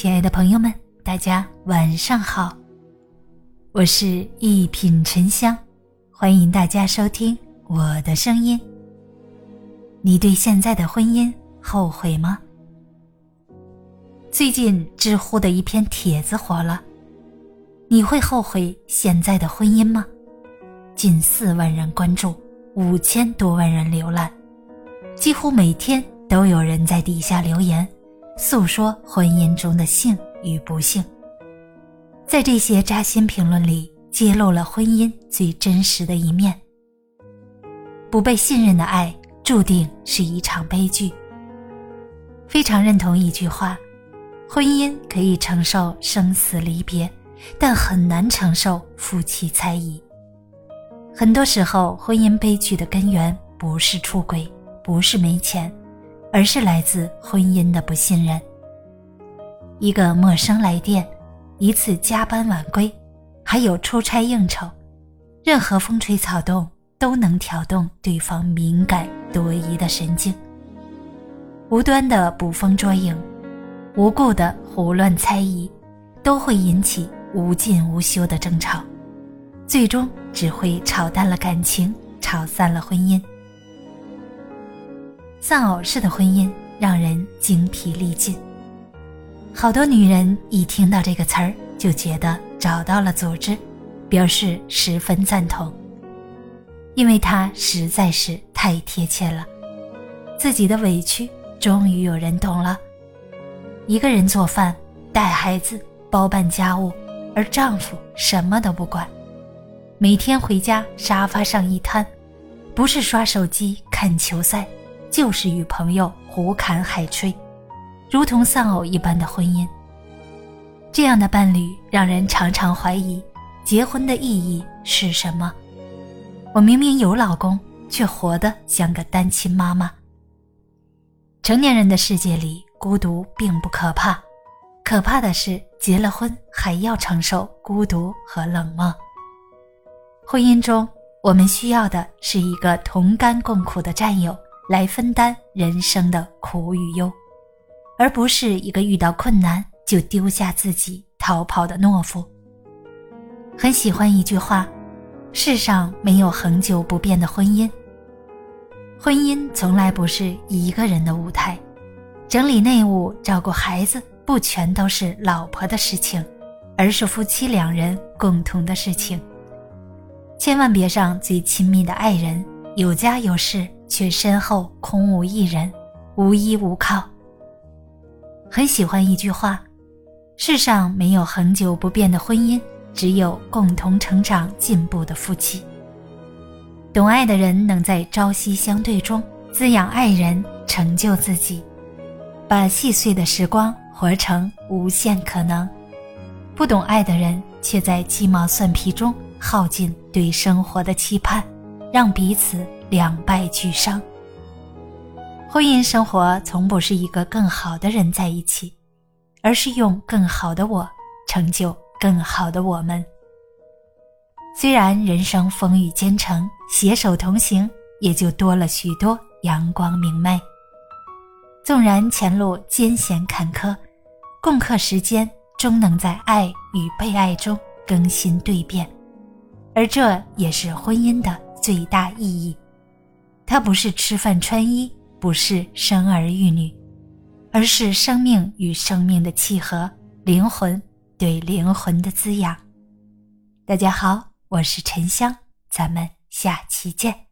亲爱的朋友们，大家晚上好，我是一品沉香，欢迎大家收听我的声音。你对现在的婚姻后悔吗？最近知乎的一篇帖子火了，你会后悔现在的婚姻吗？近四万人关注，五千多万人浏览，几乎每天都有人在底下留言。诉说婚姻中的幸与不幸，在这些扎心评论里，揭露了婚姻最真实的一面。不被信任的爱，注定是一场悲剧。非常认同一句话：婚姻可以承受生死离别，但很难承受夫妻猜疑。很多时候，婚姻悲剧的根源不是出轨，不是没钱。而是来自婚姻的不信任。一个陌生来电，一次加班晚归，还有出差应酬，任何风吹草动都能挑动对方敏感多疑的神经。无端的捕风捉影，无故的胡乱猜疑，都会引起无尽无休的争吵，最终只会吵淡了感情，吵散了婚姻。丧偶式的婚姻让人精疲力尽。好多女人一听到这个词儿就觉得找到了组织，表示十分赞同，因为它实在是太贴切了。自己的委屈终于有人懂了。一个人做饭、带孩子、包办家务，而丈夫什么都不管，每天回家沙发上一瘫，不是刷手机看球赛。就是与朋友胡侃海吹，如同丧偶一般的婚姻。这样的伴侣让人常常怀疑，结婚的意义是什么？我明明有老公，却活得像个单亲妈妈。成年人的世界里，孤独并不可怕，可怕的是结了婚还要承受孤独和冷漠。婚姻中，我们需要的是一个同甘共苦的战友。来分担人生的苦与忧，而不是一个遇到困难就丢下自己逃跑的懦夫。很喜欢一句话：“世上没有恒久不变的婚姻。”婚姻从来不是一个人的舞台，整理内务、照顾孩子，不全都是老婆的事情，而是夫妻两人共同的事情。千万别让最亲密的爱人有家有室。却身后空无一人，无依无靠。很喜欢一句话：世上没有恒久不变的婚姻，只有共同成长进步的夫妻。懂爱的人能在朝夕相对中滋养爱人，成就自己，把细碎的时光活成无限可能。不懂爱的人却在鸡毛蒜皮中耗尽对生活的期盼，让彼此。两败俱伤。婚姻生活从不是一个更好的人在一起，而是用更好的我成就更好的我们。虽然人生风雨兼程，携手同行，也就多了许多阳光明媚。纵然前路艰险坎坷，共克时间终能在爱与被爱中更新蜕变，而这也是婚姻的最大意义。它不是吃饭穿衣，不是生儿育女，而是生命与生命的契合，灵魂对灵魂的滋养。大家好，我是沉香，咱们下期见。